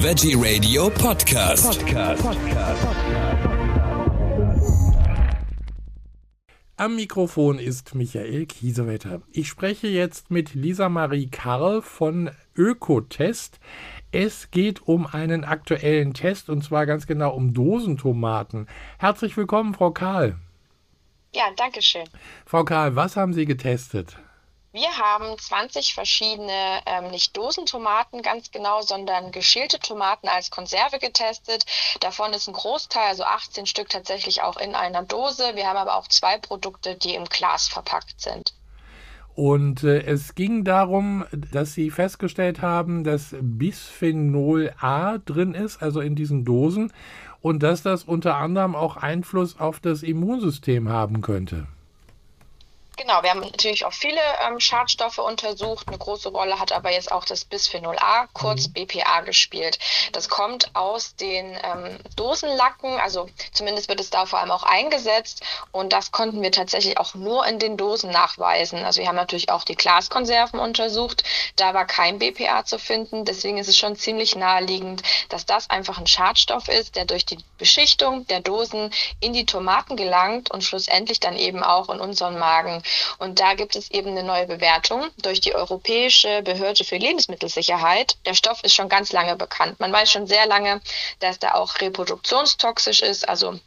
Veggie Radio Podcast. Podcast. Am Mikrofon ist Michael Kiesewetter. Ich spreche jetzt mit Lisa Marie Karl von Ökotest. Es geht um einen aktuellen Test und zwar ganz genau um Dosentomaten. Herzlich willkommen, Frau Karl. Ja, danke schön. Frau Karl, was haben Sie getestet? Wir haben 20 verschiedene, ähm, nicht Dosentomaten ganz genau, sondern geschälte Tomaten als Konserve getestet. Davon ist ein Großteil, also 18 Stück tatsächlich auch in einer Dose. Wir haben aber auch zwei Produkte, die im Glas verpackt sind. Und äh, es ging darum, dass Sie festgestellt haben, dass Bisphenol A drin ist, also in diesen Dosen, und dass das unter anderem auch Einfluss auf das Immunsystem haben könnte. Genau, wir haben natürlich auch viele ähm, Schadstoffe untersucht. Eine große Rolle hat aber jetzt auch das Bisphenol A, kurz mhm. BPA, gespielt. Das kommt aus den ähm, Dosenlacken, also zumindest wird es da vor allem auch eingesetzt und das konnten wir tatsächlich auch nur in den Dosen nachweisen. Also wir haben natürlich auch die Glaskonserven untersucht, da war kein BPA zu finden. Deswegen ist es schon ziemlich naheliegend, dass das einfach ein Schadstoff ist, der durch die Beschichtung der Dosen in die Tomaten gelangt und schlussendlich dann eben auch in unseren Magen und da gibt es eben eine neue Bewertung durch die Europäische Behörde für Lebensmittelsicherheit. Der Stoff ist schon ganz lange bekannt. Man weiß schon sehr lange, dass der auch reproduktionstoxisch ist, also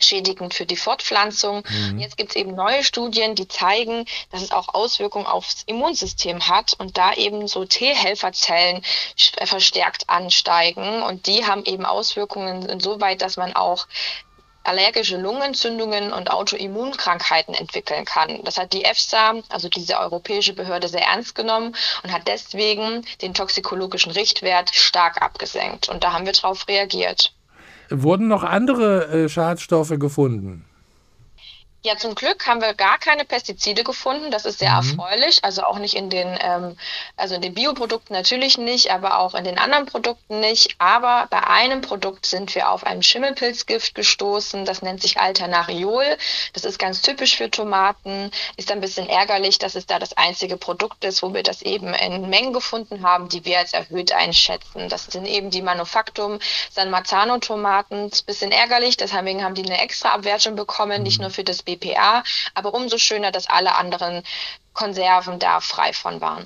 schädigend für die Fortpflanzung. Mhm. Jetzt gibt es eben neue Studien, die zeigen, dass es auch Auswirkungen aufs Immunsystem hat und da eben so T-Helferzellen verstärkt ansteigen und die haben eben Auswirkungen insoweit, dass man auch allergische Lungenentzündungen und Autoimmunkrankheiten entwickeln kann. Das hat die EFSA, also diese europäische Behörde, sehr ernst genommen und hat deswegen den toxikologischen Richtwert stark abgesenkt. Und da haben wir darauf reagiert. Wurden noch andere äh, Schadstoffe gefunden? Ja, zum Glück haben wir gar keine Pestizide gefunden. Das ist sehr mhm. erfreulich. Also auch nicht in den, ähm, also in den Bioprodukten natürlich nicht, aber auch in den anderen Produkten nicht. Aber bei einem Produkt sind wir auf ein Schimmelpilzgift gestoßen. Das nennt sich Alternariol. Das ist ganz typisch für Tomaten. Ist ein bisschen ärgerlich, dass es da das einzige Produkt ist, wo wir das eben in Mengen gefunden haben, die wir als erhöht einschätzen. Das sind eben die Manufaktum San Marzano Tomaten. Ist ein bisschen ärgerlich. Deswegen haben die eine extra Abwertung bekommen, nicht mhm. nur für das BPA, aber umso schöner, dass alle anderen Konserven da frei von waren.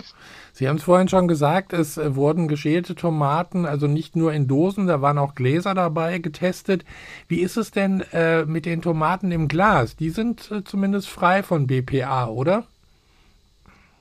Sie haben es vorhin schon gesagt, es äh, wurden geschälte Tomaten, also nicht nur in Dosen, da waren auch Gläser dabei, getestet. Wie ist es denn äh, mit den Tomaten im Glas? Die sind äh, zumindest frei von BPA, oder?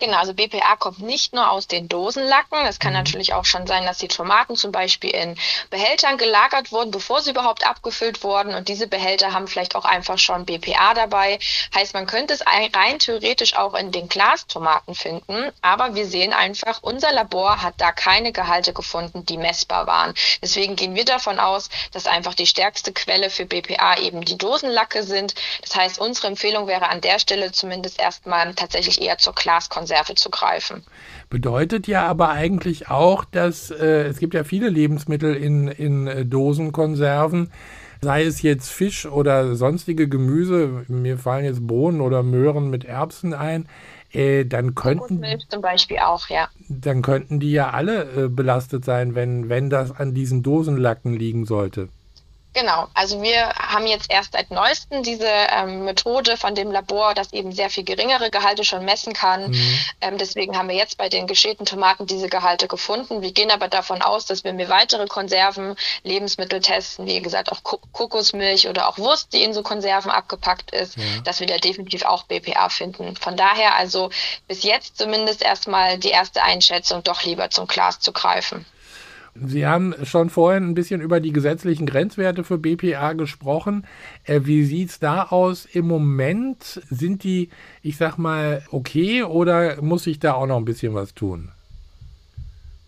Genau, also BPA kommt nicht nur aus den Dosenlacken. Es kann mhm. natürlich auch schon sein, dass die Tomaten zum Beispiel in Behältern gelagert wurden, bevor sie überhaupt abgefüllt wurden. Und diese Behälter haben vielleicht auch einfach schon BPA dabei. Heißt, man könnte es rein theoretisch auch in den Glastomaten finden. Aber wir sehen einfach, unser Labor hat da keine Gehalte gefunden, die messbar waren. Deswegen gehen wir davon aus, dass einfach die stärkste Quelle für BPA eben die Dosenlacke sind. Das heißt, unsere Empfehlung wäre an der Stelle zumindest erstmal tatsächlich eher zur Glaskonserve Konserve zu greifen. Bedeutet ja aber eigentlich auch, dass äh, es gibt ja viele Lebensmittel in, in äh, Dosenkonserven, sei es jetzt Fisch oder sonstige Gemüse, mir fallen jetzt Bohnen oder Möhren mit Erbsen ein, äh, dann könnten zum Beispiel auch, ja. Dann könnten die ja alle äh, belastet sein, wenn, wenn das an diesen Dosenlacken liegen sollte. Genau, also wir haben jetzt erst seit neuestem diese ähm, Methode von dem Labor, das eben sehr viel geringere Gehalte schon messen kann. Mhm. Ähm, deswegen haben wir jetzt bei den geschälten Tomaten diese Gehalte gefunden. Wir gehen aber davon aus, dass wenn wir weitere Konserven, Lebensmittel testen, wie gesagt auch Kokosmilch oder auch Wurst, die in so Konserven abgepackt ist, ja. dass wir da definitiv auch BPA finden. Von daher also bis jetzt zumindest erstmal die erste Einschätzung, doch lieber zum Glas zu greifen. Sie haben schon vorhin ein bisschen über die gesetzlichen Grenzwerte für BPA gesprochen. Äh, wie sieht es da aus im Moment? Sind die, ich sag mal, okay oder muss ich da auch noch ein bisschen was tun?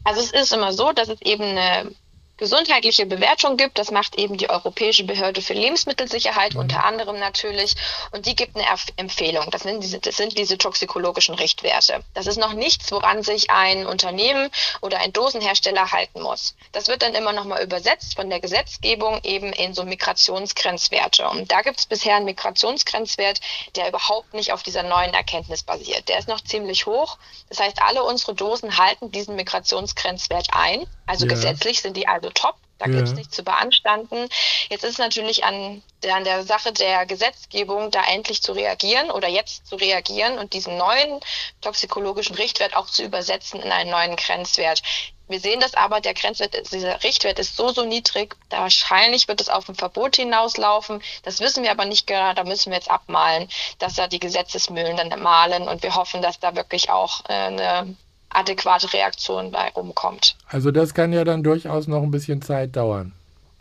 Also es ist immer so, dass es eben eine gesundheitliche Bewertung gibt. Das macht eben die Europäische Behörde für Lebensmittelsicherheit mhm. unter anderem natürlich. Und die gibt eine Empfehlung. Das sind, diese, das sind diese toxikologischen Richtwerte. Das ist noch nichts, woran sich ein Unternehmen oder ein Dosenhersteller halten muss. Das wird dann immer nochmal übersetzt von der Gesetzgebung eben in so Migrationsgrenzwerte. Und da gibt es bisher einen Migrationsgrenzwert, der überhaupt nicht auf dieser neuen Erkenntnis basiert. Der ist noch ziemlich hoch. Das heißt, alle unsere Dosen halten diesen Migrationsgrenzwert ein. Also ja. gesetzlich sind die also top. Da ja. gibt es nichts zu beanstanden. Jetzt ist es natürlich an, an der Sache der Gesetzgebung, da endlich zu reagieren oder jetzt zu reagieren und diesen neuen toxikologischen Richtwert auch zu übersetzen in einen neuen Grenzwert. Wir sehen das aber, der Grenzwert, dieser Richtwert ist so, so niedrig. Da wahrscheinlich wird es auf ein Verbot hinauslaufen. Das wissen wir aber nicht genau. Da müssen wir jetzt abmalen, dass da die Gesetzesmühlen dann malen. Und wir hoffen, dass da wirklich auch äh, eine adäquate Reaktion bei rumkommt. Also das kann ja dann durchaus noch ein bisschen Zeit dauern.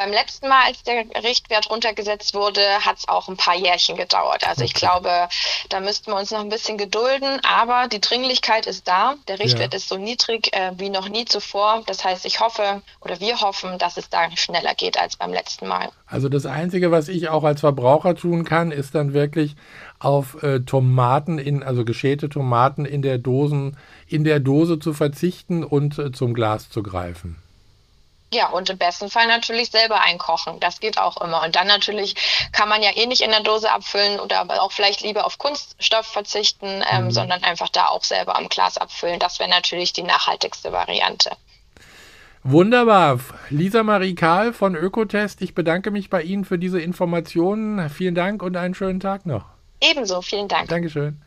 Beim letzten Mal, als der Richtwert runtergesetzt wurde, hat es auch ein paar Jährchen gedauert. Also ich glaube, da müssten wir uns noch ein bisschen gedulden, aber die Dringlichkeit ist da. Der Richtwert ja. ist so niedrig äh, wie noch nie zuvor. Das heißt, ich hoffe oder wir hoffen, dass es da schneller geht als beim letzten Mal. Also das Einzige, was ich auch als Verbraucher tun kann, ist dann wirklich auf äh, Tomaten in, also geschälte Tomaten in der Dosen, in der Dose zu verzichten und äh, zum Glas zu greifen. Ja, und im besten Fall natürlich selber einkochen. Das geht auch immer. Und dann natürlich kann man ja eh nicht in der Dose abfüllen oder auch vielleicht lieber auf Kunststoff verzichten, ähm, mhm. sondern einfach da auch selber am Glas abfüllen. Das wäre natürlich die nachhaltigste Variante. Wunderbar. Lisa Marie Karl von Ökotest, ich bedanke mich bei Ihnen für diese Informationen. Vielen Dank und einen schönen Tag noch. Ebenso, vielen Dank. Dankeschön.